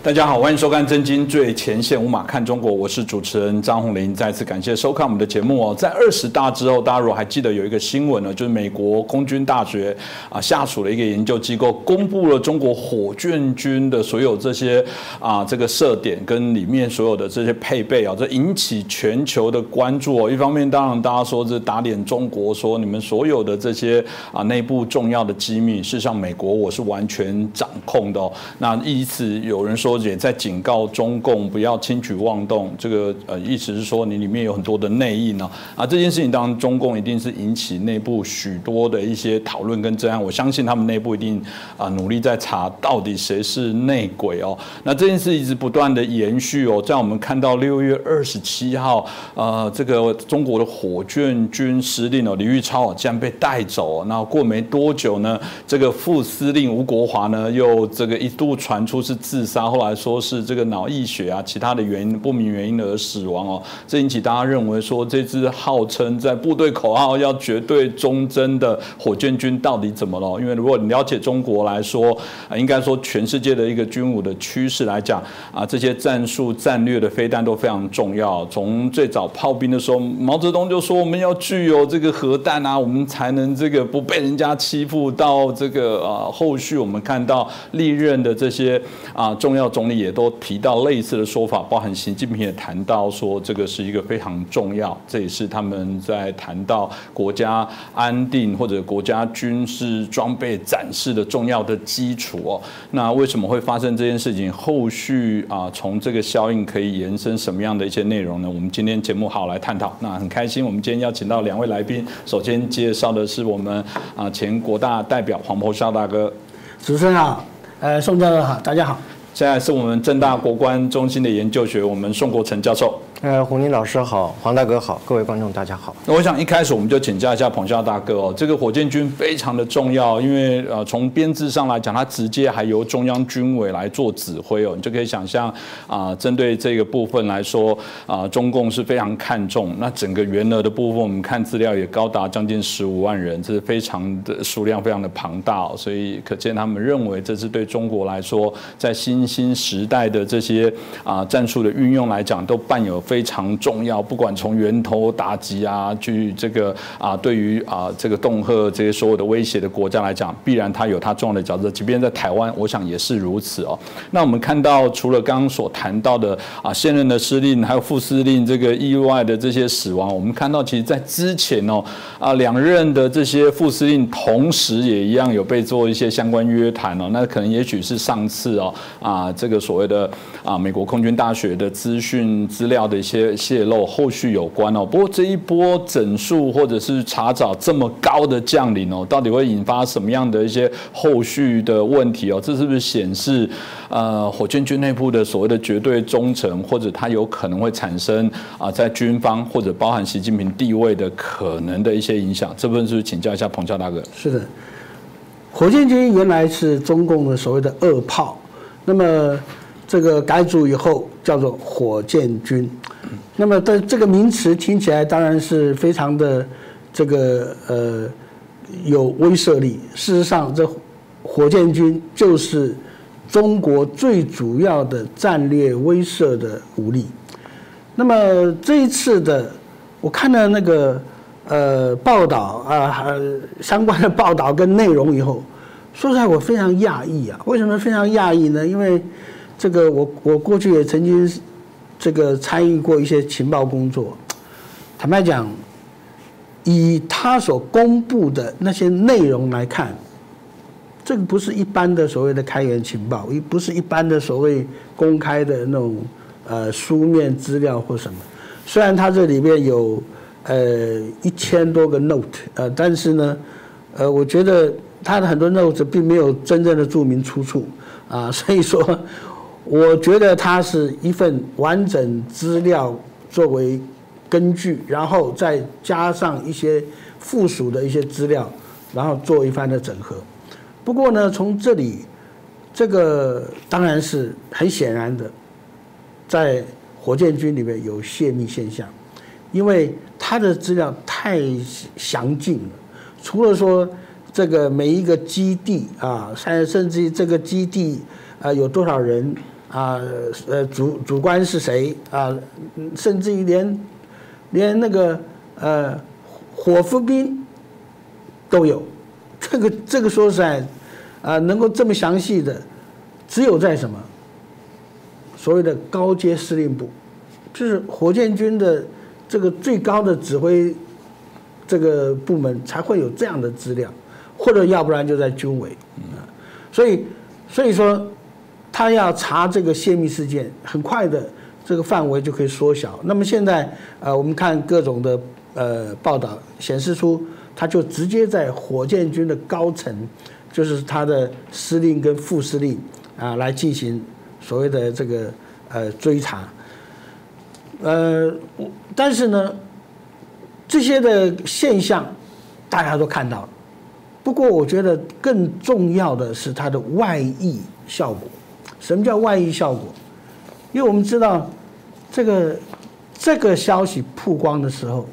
大家好，欢迎收看《真金最前线》，无马看中国，我是主持人张宏林。再次感谢收看我们的节目哦。在二十大之后，大家如果还记得有一个新闻呢，就是美国空军大学啊下属的一个研究机构公布了中国火箭军的所有这些啊这个设点跟里面所有的这些配备啊，这引起全球的关注哦。一方面，当然大家说这打脸中国，说你们所有的这些啊内部重要的机密，事实上美国我是完全掌控的哦。那因此有人说。也在警告中共不要轻举妄动，这个呃意思是说你里面有很多的内应呢啊这件事情当然中共一定是引起内部许多的一些讨论跟争案，我相信他们内部一定啊努力在查到底谁是内鬼哦。那这件事一直不断的延续哦，在我们看到六月二十七号，呃这个中国的火箭军司令哦李玉超竟然被带走，那过没多久呢，这个副司令吴国华呢又这个一度传出是自杀，后来。说是这个脑溢血啊，其他的原因不明原因而死亡哦，这引起大家认为说这支号称在部队口号要绝对忠贞的火箭军到底怎么了？因为如果你了解中国来说，应该说全世界的一个军武的趋势来讲啊，这些战术战略的飞弹都非常重要。从最早炮兵的时候，毛泽东就说我们要具有这个核弹啊，我们才能这个不被人家欺负。到这个啊后续我们看到历任的这些啊重要。总理也都提到类似的说法，包含习近平也谈到说，这个是一个非常重要，这也是他们在谈到国家安定或者国家军事装备展示的重要的基础哦。那为什么会发生这件事情？后续啊，从这个效应可以延伸什么样的一些内容呢？我们今天节目好来探讨。那很开心，我们今天邀请到两位来宾，首先介绍的是我们啊前国大代表黄伯孝大哥，主持人好，呃宋教授好，大家好。现在是我们正大国关中心的研究学，我们宋国成教授。呃，洪林老师好，黄大哥好，各位观众大家好。那我想一开始我们就请教一下彭笑大哥哦，这个火箭军非常的重要，因为呃从编制上来讲，它直接还由中央军委来做指挥哦，你就可以想象啊，针对这个部分来说啊，中共是非常看重。那整个员额的部分，我们看资料也高达将近十五万人，这是非常的数量，非常的庞大哦，所以可见他们认为这是对中国来说，在新兴时代的这些啊战术的运用来讲，都伴有。非常重要，不管从源头打击啊，去这个啊，对于啊这个恫吓这些所有的威胁的国家来讲，必然它有它重要的角色。即便在台湾，我想也是如此哦。那我们看到，除了刚刚所谈到的啊现任的司令还有副司令这个意外的这些死亡，我们看到其实在之前哦啊两任的这些副司令同时也一样有被做一些相关约谈哦。那可能也许是上次哦啊这个所谓的啊美国空军大学的资讯资料的。一些泄露，后续有关哦。不过这一波整数或者是查找这么高的将领哦，到底会引发什么样的一些后续的问题哦？这是不是显示呃火箭军内部的所谓的绝对忠诚，或者它有可能会产生啊在军方或者包含习近平地位的可能的一些影响？这部分是不是请教一下彭教大哥？是的，火箭军原来是中共的所谓的二炮，那么。这个改组以后叫做火箭军，那么的这个名词听起来当然是非常的这个呃有威慑力。事实上，这火箭军就是中国最主要的战略威慑的武力。那么这一次的，我看了那个呃报道啊，相关的报道跟内容以后。说实在，我非常讶异啊！为什么非常讶异呢？因为这个我我过去也曾经这个参与过一些情报工作，坦白讲，以他所公布的那些内容来看，这个不是一般的所谓的开源情报，也不是一般的所谓公开的那种呃书面资料或什么。虽然它这里面有呃一千多个 note，呃，但是呢，呃，我觉得。他的很多 note 并没有真正的注明出处啊，所以说，我觉得它是一份完整资料作为根据，然后再加上一些附属的一些资料，然后做一番的整合。不过呢，从这里，这个当然是很显然的，在火箭军里面有泄密现象，因为他的资料太详尽了，除了说。这个每一个基地啊，甚甚至于这个基地啊有多少人啊？呃，主主官是谁啊？甚至于连连那个呃伙夫兵都有。这个这个说实在啊，能够这么详细的，只有在什么所谓的高阶司令部，就是火箭军的这个最高的指挥这个部门才会有这样的资料。或者要不然就在军委，啊，所以所以说，他要查这个泄密事件，很快的这个范围就可以缩小。那么现在呃，我们看各种的呃报道显示出，他就直接在火箭军的高层，就是他的司令跟副司令啊来进行所谓的这个呃追查，呃，但是呢，这些的现象大家都看到了。不过，我觉得更重要的是它的外溢效果。什么叫外溢效果？因为我们知道，这个这个消息曝光的时候，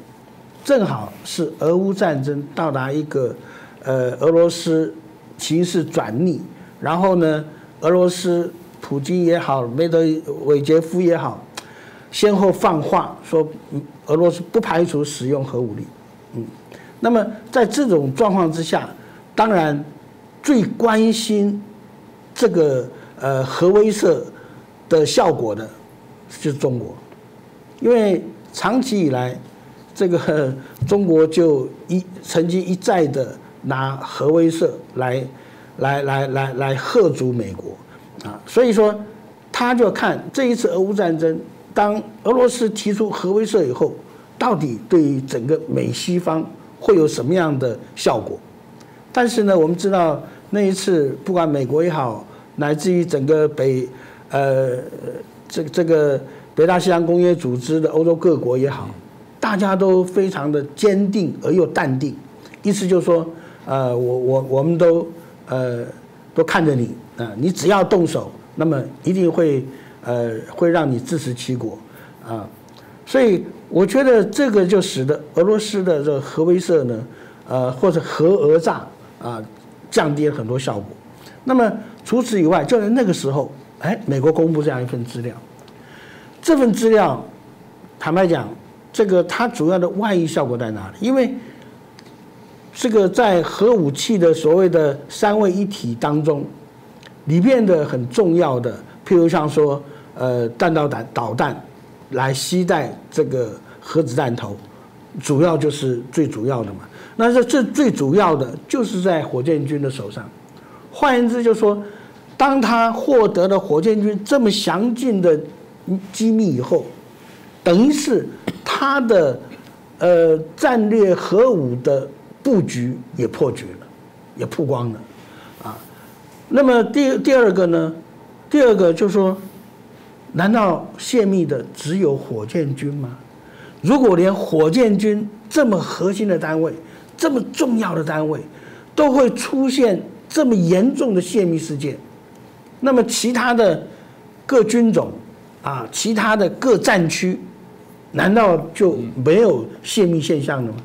正好是俄乌战争到达一个呃俄罗斯形势转逆，然后呢，俄罗斯普京也好，梅德韦杰夫也好，先后放话说，俄罗斯不排除使用核武力。嗯，那么在这种状况之下。当然，最关心这个呃核威慑的效果的，就是中国，因为长期以来，这个 中国就一曾经一再的拿核威慑来来来来来吓阻美国啊，所以说他就看这一次俄乌战争，当俄罗斯提出核威慑以后，到底对于整个美西方会有什么样的效果？但是呢，我们知道那一次，不管美国也好，乃至于整个北，呃，这这个北大西洋公约组织的欧洲各国也好，大家都非常的坚定而又淡定，意思就是说，呃，我我我们都呃都看着你啊，你只要动手，那么一定会呃会让你自食其果啊，所以我觉得这个就使得俄罗斯的这个核威慑呢，呃或者核讹诈。啊，降低了很多效果。那么除此以外，就在那个时候，哎，美国公布这样一份资料。这份资料，坦白讲，这个它主要的外溢效果在哪里？因为这个在核武器的所谓的三位一体当中，里面的很重要的，譬如像说，呃，弹道弹导弹来携带这个核子弹头，主要就是最主要的嘛。那这这最主要的就是在火箭军的手上，换言之，就说，当他获得了火箭军这么详尽的机密以后，等于是他的呃战略核武的布局也破局了，也曝光了，啊，那么第第二个呢，第二个就是说，难道泄密的只有火箭军吗？如果连火箭军这么核心的单位，这么重要的单位，都会出现这么严重的泄密事件，那么其他的各军种啊，其他的各战区，难道就没有泄密现象了吗？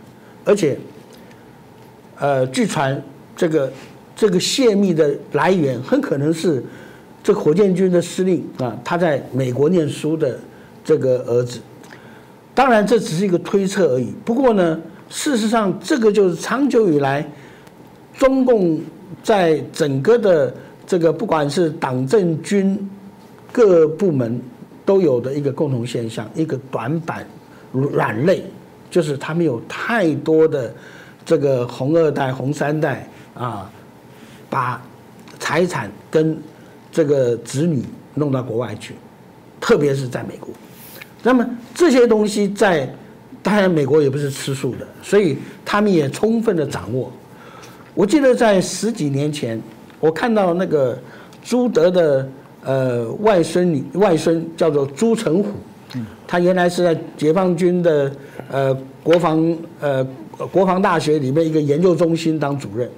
而且，呃，据传这个这个泄密的来源很可能是这火箭军的司令啊，他在美国念书的这个儿子。当然，这只是一个推测而已。不过呢。事实上，这个就是长久以来中共在整个的这个不管是党政军各部门都有的一个共同现象，一个短板软肋，就是他们有太多的这个红二代、红三代啊，把财产跟这个子女弄到国外去，特别是在美国。那么这些东西在，当然美国也不是吃素的，所以他们也充分的掌握。我记得在十几年前，我看到那个朱德的呃外孙女外孙叫做朱成虎，他原来是在解放军的呃国防呃国防大学里面一个研究中心当主任。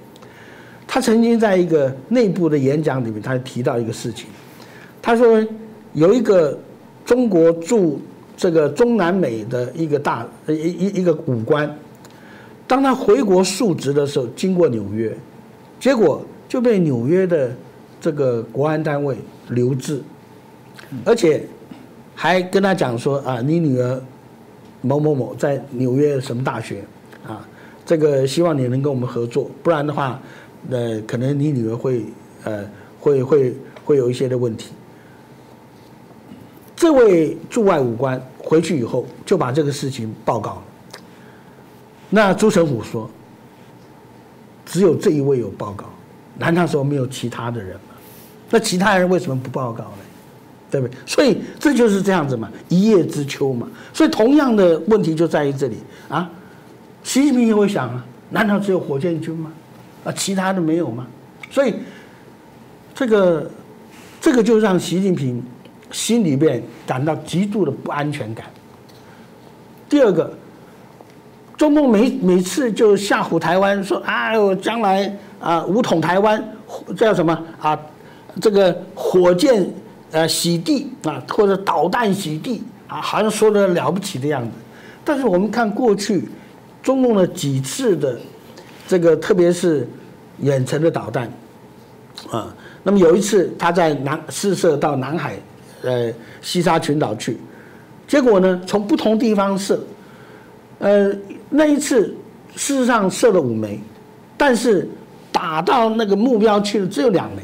他曾经在一个内部的演讲里面，他提到一个事情，他说有一个中国驻这个中南美的一个大一一一个武官。当他回国述职的时候，经过纽约，结果就被纽约的这个国安单位留置，而且还跟他讲说啊，你女儿某某某在纽约什么大学啊，这个希望你能跟我们合作，不然的话，呃，可能你女儿会呃会会会有一些的问题。这位驻外武官回去以后就把这个事情报告了。那朱成虎说：“只有这一位有报告，难道说没有其他的人吗？那其他人为什么不报告呢？对不对？所以这就是这样子嘛，一叶知秋嘛。所以同样的问题就在于这里啊。习近平也会想啊，难道只有火箭军吗？啊，其他的没有吗？所以这个这个就让习近平心里面感到极度的不安全感。第二个。”中共每每次就吓唬台湾，说：“哎呦，将来啊，武统台湾，叫什么啊？这个火箭呃洗地啊，或者导弹洗地啊，好像说的了不起的样子。但是我们看过去中共的几次的这个，特别是远程的导弹啊，那么有一次他在南试射到南海呃西沙群岛去，结果呢，从不同地方射，呃。那一次，事实上射了五枚，但是打到那个目标去的只有两枚，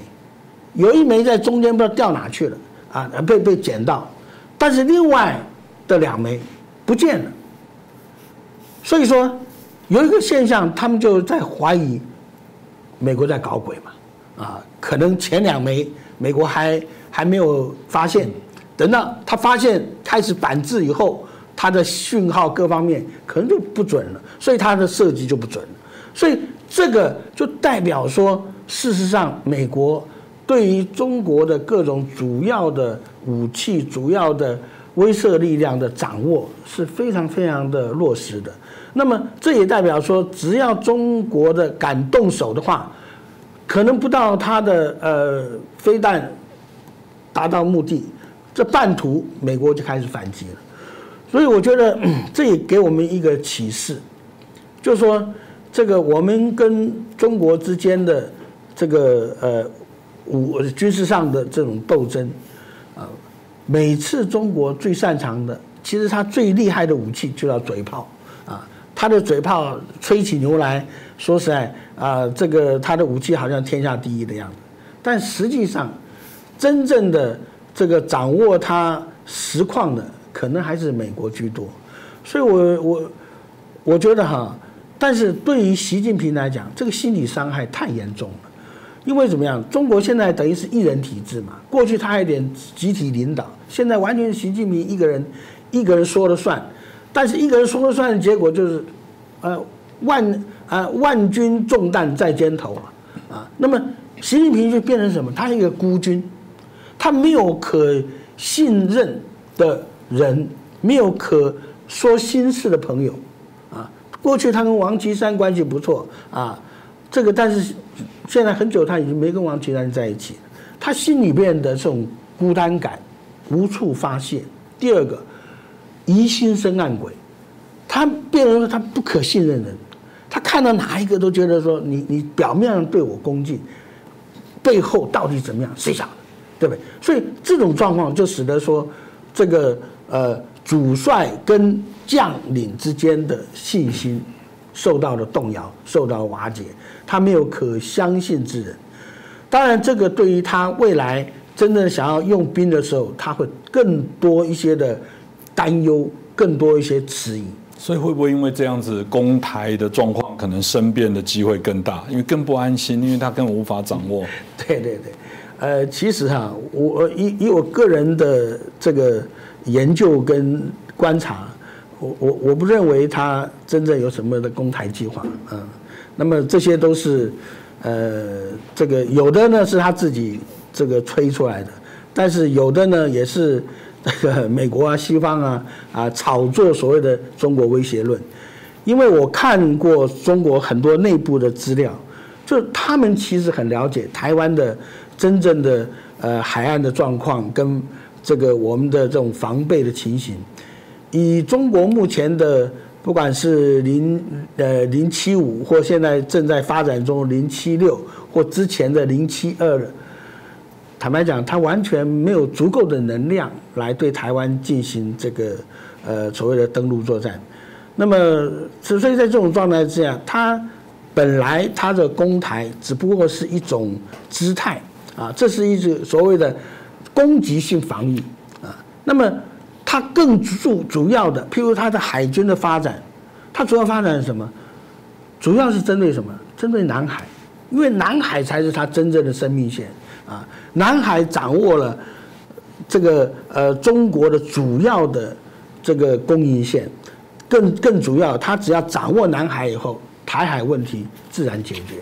有一枚在中间不知道掉哪去了啊，被被捡到，但是另外的两枚不见了。所以说有一个现象，他们就在怀疑美国在搞鬼嘛，啊，可能前两枚美国还还没有发现，等到他发现开始反制以后。它的讯号各方面可能就不准了，所以它的设计就不准了。所以这个就代表说，事实上，美国对于中国的各种主要的武器、主要的威慑力量的掌握是非常非常的落实的。那么这也代表说，只要中国的敢动手的话，可能不到他的呃飞弹达到目的，这半途美国就开始反击了。所以我觉得这也给我们一个启示，就是说，这个我们跟中国之间的这个呃武军事上的这种斗争，啊，每次中国最擅长的，其实他最厉害的武器就叫嘴炮，啊，他的嘴炮吹起牛来，说实在啊，这个他的武器好像天下第一的样子，但实际上，真正的这个掌握它实况的。可能还是美国居多，所以我我我觉得哈，但是对于习近平来讲，这个心理伤害太严重了，因为怎么样？中国现在等于是一人体制嘛，过去他还有点集体领导，现在完全是习近平一个人一个人说了算，但是一个人说了算的结果就是，呃万啊万军重担在肩头啊啊，那么习近平就变成什么？他是一个孤军，他没有可信任的。人没有可说心事的朋友，过去他跟王岐山关系不错啊，这个但是现在很久他已经没跟王岐山在一起，他心里面的这种孤单感无处发泄。第二个，疑心生暗鬼，他变成说他不可信任人，他看到哪一个都觉得说你你表面上对我恭敬，背后到底怎么样谁晓得，对不对？所以这种状况就使得说这个。呃，主帅跟将领之间的信心受到了动摇，受到瓦解，他没有可相信之人。当然，这个对于他未来真正想要用兵的时候，他会更多一些的担忧，更多一些迟疑。所以会不会因为这样子，攻台的状况可能生变的机会更大？因为更不安心，因为他更无法掌握。对对对，呃，其实哈，我以以我个人的这个研究跟观察，我我我不认为他真正有什么的攻台计划，嗯，那么这些都是，呃，这个有的呢是他自己这个吹出来的，但是有的呢也是。这个美国啊、西方啊啊炒作所谓的中国威胁论，因为我看过中国很多内部的资料，就他们其实很了解台湾的真正的呃海岸的状况跟这个我们的这种防备的情形。以中国目前的不管是零呃零七五或现在正在发展中零七六或之前的零七二。坦白讲，他完全没有足够的能量来对台湾进行这个呃所谓的登陆作战。那么，所以在这种状态之下，他本来他的攻台只不过是一种姿态啊，这是一种所谓的攻击性防御啊。那么，他更主主要的，譬如他的海军的发展，它主要发展什么？主要是针对什么？针对南海，因为南海才是它真正的生命线。啊，南海掌握了这个呃中国的主要的这个供应线，更更主要，他只要掌握南海以后，台海问题自然解决。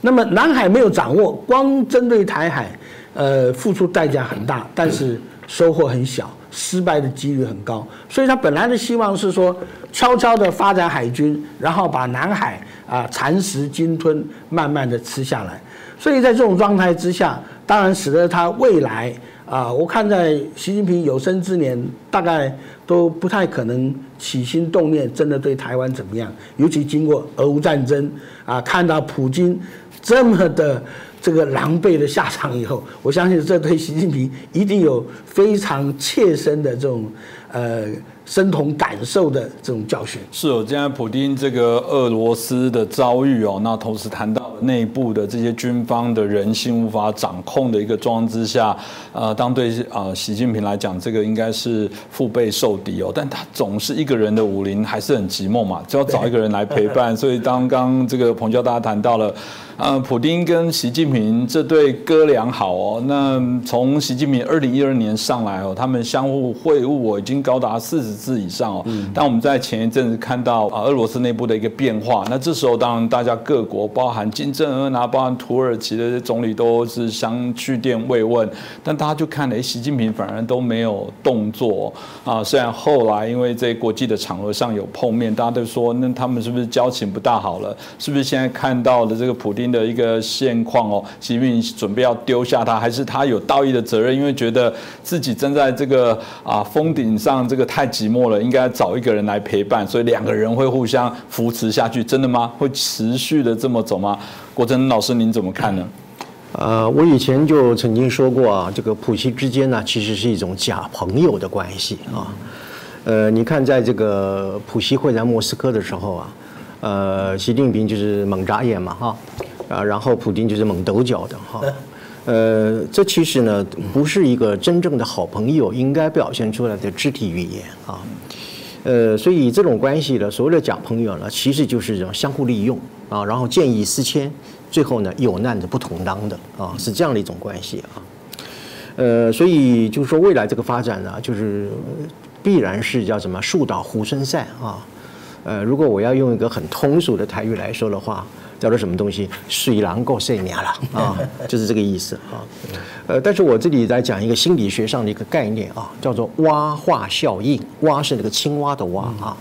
那么南海没有掌握，光针对台海，呃，付出代价很大，但是收获很小，失败的几率很高。所以他本来的希望是说，悄悄的发展海军，然后把南海啊蚕食鲸吞，慢慢的吃下来。所以在这种状态之下。当然，使得他未来啊，我看在习近平有生之年，大概都不太可能起心动念真的对台湾怎么样。尤其经过俄乌战争啊，看到普京这么的这个狼狈的下场以后，我相信这对习近平一定有非常切身的这种呃。身同感受的这种教训是哦，现在普京这个俄罗斯的遭遇哦，那同时谈到内部的这些军方的人心无法掌控的一个状况之下，呃，当对啊习近平来讲，这个应该是腹背受敌哦，但他总是一个人的武林还是很寂寞嘛，就要找一个人来陪伴，所以刚刚这个彭教大家谈到了。呃，普丁跟习近平这对哥俩好哦。那从习近平二零一二年上来哦，他们相互会晤哦，已经高达四十次以上哦。但我们在前一阵子看到啊，俄罗斯内部的一个变化。那这时候当然大家各国，包含金正恩啊，包含土耳其的总理都是相去电慰问。但大家就看，哎，习近平反而都没有动作啊。虽然后来因为在国际的场合上有碰面，大家都说，那他们是不是交情不大好了？是不是现在看到的这个普的一个现况哦，习近平准备要丢下他，还是他有道义的责任？因为觉得自己站在这个啊峰顶上，这个太寂寞了，应该找一个人来陪伴，所以两个人会互相扶持下去，真的吗？会持续的这么走吗？国珍老师，您怎么看呢？呃，我以前就曾经说过啊，这个普希之间呢，其实是一种假朋友的关系啊。呃，你看，在这个普希会在莫斯科的时候啊，呃，习近平就是猛眨眼嘛，哈。啊然后普京就是猛抖脚的哈，呃，这其实呢不是一个真正的好朋友应该表现出来的肢体语言啊，呃，所以这种关系呢，所谓的假朋友呢，其实就是这种相互利用啊，然后见异思迁，最后呢有难的不同当的啊，是这样的一种关系啊，呃，所以就是说未来这个发展呢，就是必然是叫什么树倒猢狲散啊，呃，如果我要用一个很通俗的台语来说的话。叫做什么东西？水狼够睡眠了啊，就是这个意思啊。呃，但是我这里来讲一个心理学上的一个概念啊，叫做蛙化效应。蛙是那个青蛙的蛙啊。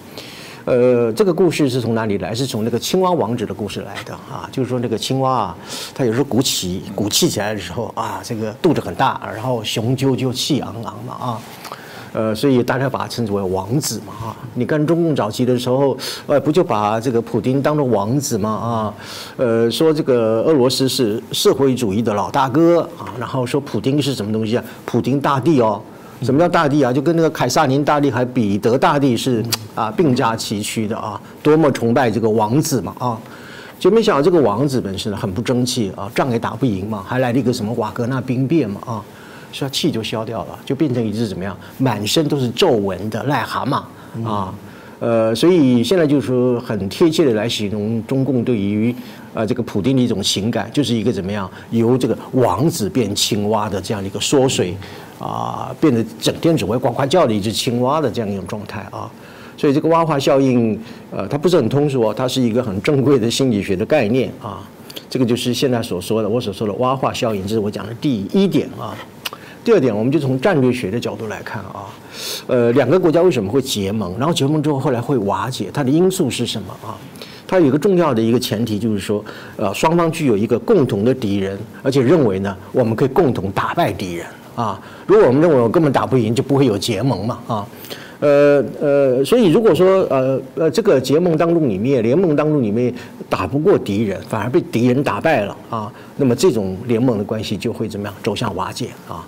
呃，这个故事是从哪里来？是从那个青蛙王子的故事来的啊。就是说那个青蛙啊，它有时候鼓起鼓气起来的时候啊，这个肚子很大，然后雄赳赳气昂昂嘛啊。呃，所以大家把它称之为王子嘛，哈，你看中共早期的时候，呃，不就把这个普京当做王子嘛，啊，呃，说这个俄罗斯是社会主义的老大哥啊，然后说普京是什么东西啊？普京大帝哦，什么叫大帝啊？就跟那个凯撒宁大帝还彼得大帝是啊并驾齐驱的啊，多么崇拜这个王子嘛啊！就没想到这个王子本身呢很不争气啊，仗也打不赢嘛，还来了一个什么瓦格纳兵变嘛啊，所以他气就消掉了，就变成一只怎么样，满身都是皱纹的癞蛤蟆啊。呃，所以现在就是说很贴切的来形容中共对于呃这个普丁的一种情感，就是一个怎么样由这个王子变青蛙的这样的一个缩水啊，变得整天只会呱呱叫的一只青蛙的这样一种状态啊。所以这个蛙化效应，呃，它不是很通俗哦，它是一个很正规的心理学的概念啊。这个就是现在所说的我所说的蛙化效应，这是我讲的第一点啊。第二点，我们就从战略学的角度来看啊，呃，两个国家为什么会结盟？然后结盟之后后来会瓦解，它的因素是什么啊？它有一个重要的一个前提，就是说，呃，双方具有一个共同的敌人，而且认为呢，我们可以共同打败敌人啊。如果我们认为我根本打不赢，就不会有结盟嘛啊。呃呃，所以如果说呃呃这个结盟当中里面，联盟当中里面打不过敌人，反而被敌人打败了啊，那么这种联盟的关系就会怎么样走向瓦解啊？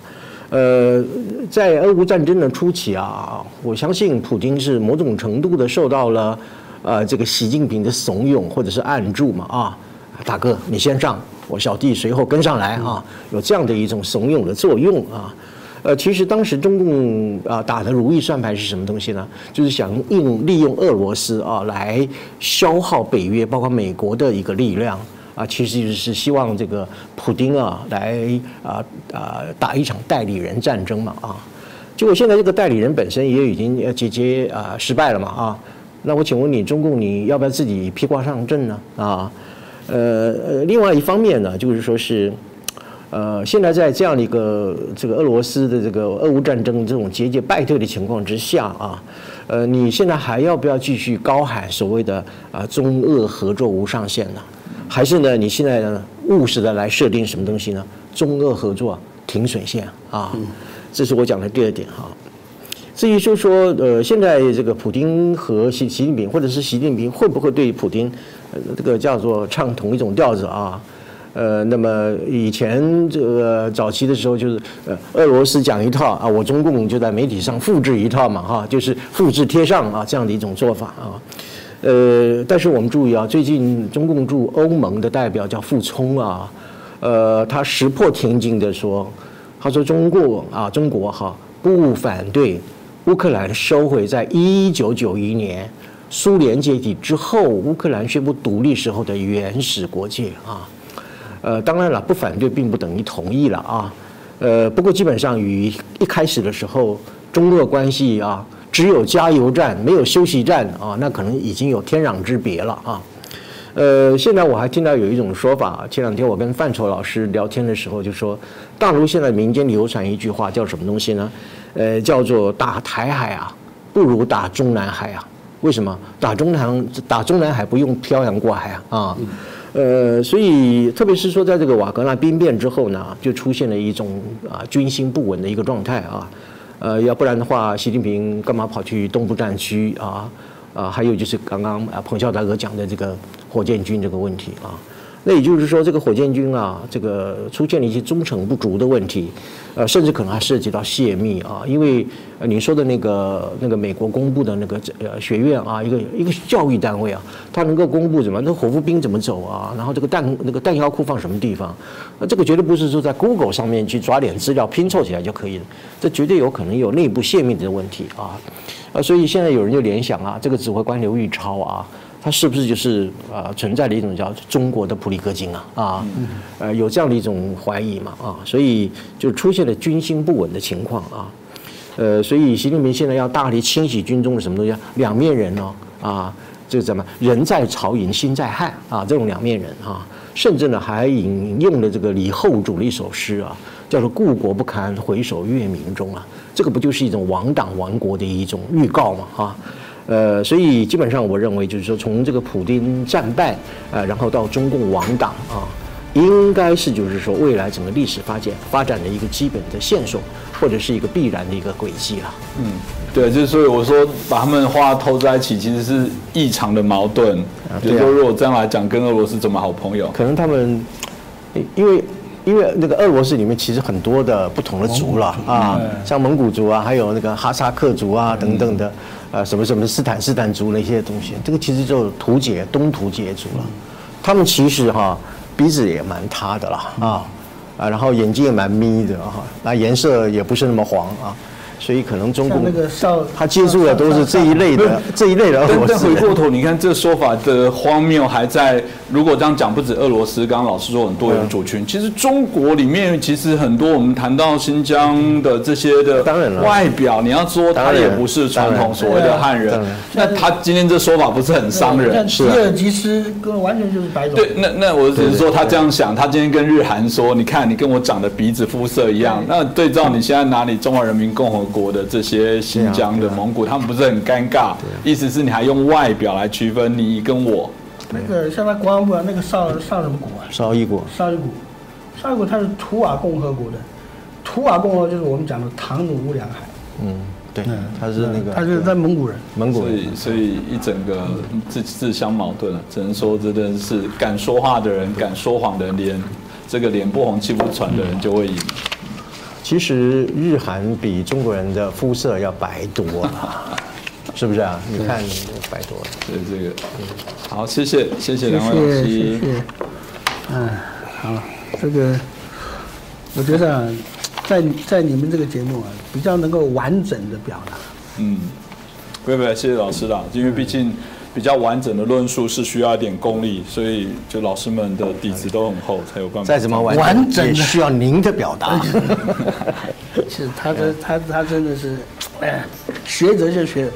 呃，在俄乌战争的初期啊，我相信普京是某种程度的受到了呃这个习近平的怂恿或者是暗助嘛啊，大哥你先上，我小弟随后跟上来啊，有这样的一种怂恿的作用啊。呃，其实当时中共啊打的如意算盘是什么东西呢？就是想用利用俄罗斯啊来消耗北约，包括美国的一个力量。啊，其实就是希望这个普京啊来啊啊打一场代理人战争嘛啊，结果现在这个代理人本身也已经呃节节啊失败了嘛啊，那我请问你，中共你要不要自己披挂上阵呢啊？呃呃，另外一方面呢，就是说是呃现在在这样的一个这个俄罗斯的这个俄乌战争这种节节败退的情况之下啊，呃，你现在还要不要继续高喊所谓的啊中俄合作无上限呢？还是呢？你现在呢务实的来设定什么东西呢？中俄合作停损线啊，这是我讲的第二点哈。至于就说呃，现在这个普京和习习近平，或者是习近平会不会对普京呃这个叫做唱同一种调子啊？呃，那么以前这个早期的时候就是呃，俄罗斯讲一套啊，我中共就在媒体上复制一套嘛哈，就是复制贴上啊这样的一种做法啊。呃，但是我们注意啊，最近中共驻欧盟的代表叫傅聪啊，呃，他石破天惊的说，他说中国啊，中国哈不反对乌克兰收回在一九九一年苏联解体之后乌克兰宣布独立时候的原始国界啊，呃，当然了，不反对并不等于同意了啊，呃，不过基本上与一开始的时候中俄关系啊。只有加油站没有休息站啊，那可能已经有天壤之别了啊。呃，现在我还听到有一种说法，前两天我跟范畴老师聊天的时候就说，大陆现在民间流传一句话叫什么东西呢？呃，叫做打台海啊，不如打中南海啊。为什么？打中南打中南海不用漂洋过海啊啊。呃，所以特别是说在这个瓦格纳兵变之后呢，就出现了一种啊军心不稳的一个状态啊。呃，要不然的话，习近平干嘛跑去东部战区啊？啊，还有就是刚刚啊彭笑大哥讲的这个火箭军这个问题啊。那也就是说，这个火箭军啊，这个出现了一些忠诚不足的问题，呃，甚至可能还涉及到泄密啊。因为，你说的那个那个美国公布的那个呃学院啊，一个一个教育单位啊，它能够公布什么？那火夫兵怎么走啊？然后这个弹那个弹药库放什么地方？那这个绝对不是说在 Google 上面去抓点资料拼凑起来就可以了，这绝对有可能有内部泄密的问题啊。啊，所以现在有人就联想啊，这个指挥官刘玉超啊。它是不是就是啊存在的一种叫中国的普里戈金啊啊，呃有这样的一种怀疑嘛啊，所以就出现了军心不稳的情况啊，呃，所以习近平现在要大力清洗军中的什么东西？两面人哦啊，这个怎么人在曹营心在汉啊？这种两面人啊，甚至呢还引用了这个李后主的一首诗啊，叫做“故国不堪回首月明中”啊，这个不就是一种亡党亡国的一种预告嘛啊？呃，所以基本上我认为就是说，从这个普丁战败，呃，然后到中共亡党啊，应该是就是说未来整个历史发展发展的一个基本的线索，或者是一个必然的一个轨迹了。嗯，对，就是所以我说把他们话偷在一起，其实是异常的矛盾。比如说，如果这样来讲，跟俄罗斯怎么好朋友？可能他们因为因为那个俄罗斯里面其实很多的不同的族了啊，像蒙古族啊，还有那个哈萨克族啊等等的，呃，什么什么斯坦斯坦族那些东西，这个其实就图解东图解族了。他们其实哈鼻子也蛮塌的啦啊啊，然后眼睛也蛮眯的哈，那颜色也不是那么黄啊。所以可能中共像那个少他接触的都是这一类的 这一类的俄但罗斯人。但回过头，你看这说法的荒谬还在。如果这样讲，不止俄罗斯，刚刚老师说很多元族群，其实中国里面其实很多。我们谈到新疆的这些的当然了外表，你要说他也不是传统所谓的汉人，那他今天这说法不是很伤人？是吉尔吉斯跟完全就是白种。对，那那我只是说他这样想，他今天跟日韩说，你看你跟我长的鼻子肤色一样，那对照你现在拿你中华人民共和国的这些新疆的蒙古，他们不是很尴尬？意思是你还用外表来区分你跟我？那个像他国防部啊，那个少少什么国啊？绍伊国，绍伊国，绍伊国它是图瓦共和国的，图瓦共和国就是我们讲的唐努乌梁海，嗯，对，他是那个，他是在蒙古人。蒙古人所以，所以一整个自自相矛盾了，只能说真的是敢说话的人、敢说谎的人，连这个脸不红气不喘的人就会赢。其实日韩比中国人的肤色要白多了，是不是啊？你看白多了。所以这个好，谢谢谢谢谢两位老谢谢师。谢。嗯，好，这个我觉得啊，在在你们这个节目啊，比较能够完整的表达。嗯，不会不会，谢谢老师啦，因为毕竟比较完整的论述是需要一点功力，所以就老师们的底子都很厚，才有办法。再怎么完完整也需要您的表达。其实他的他他真的是，哎，学者就学，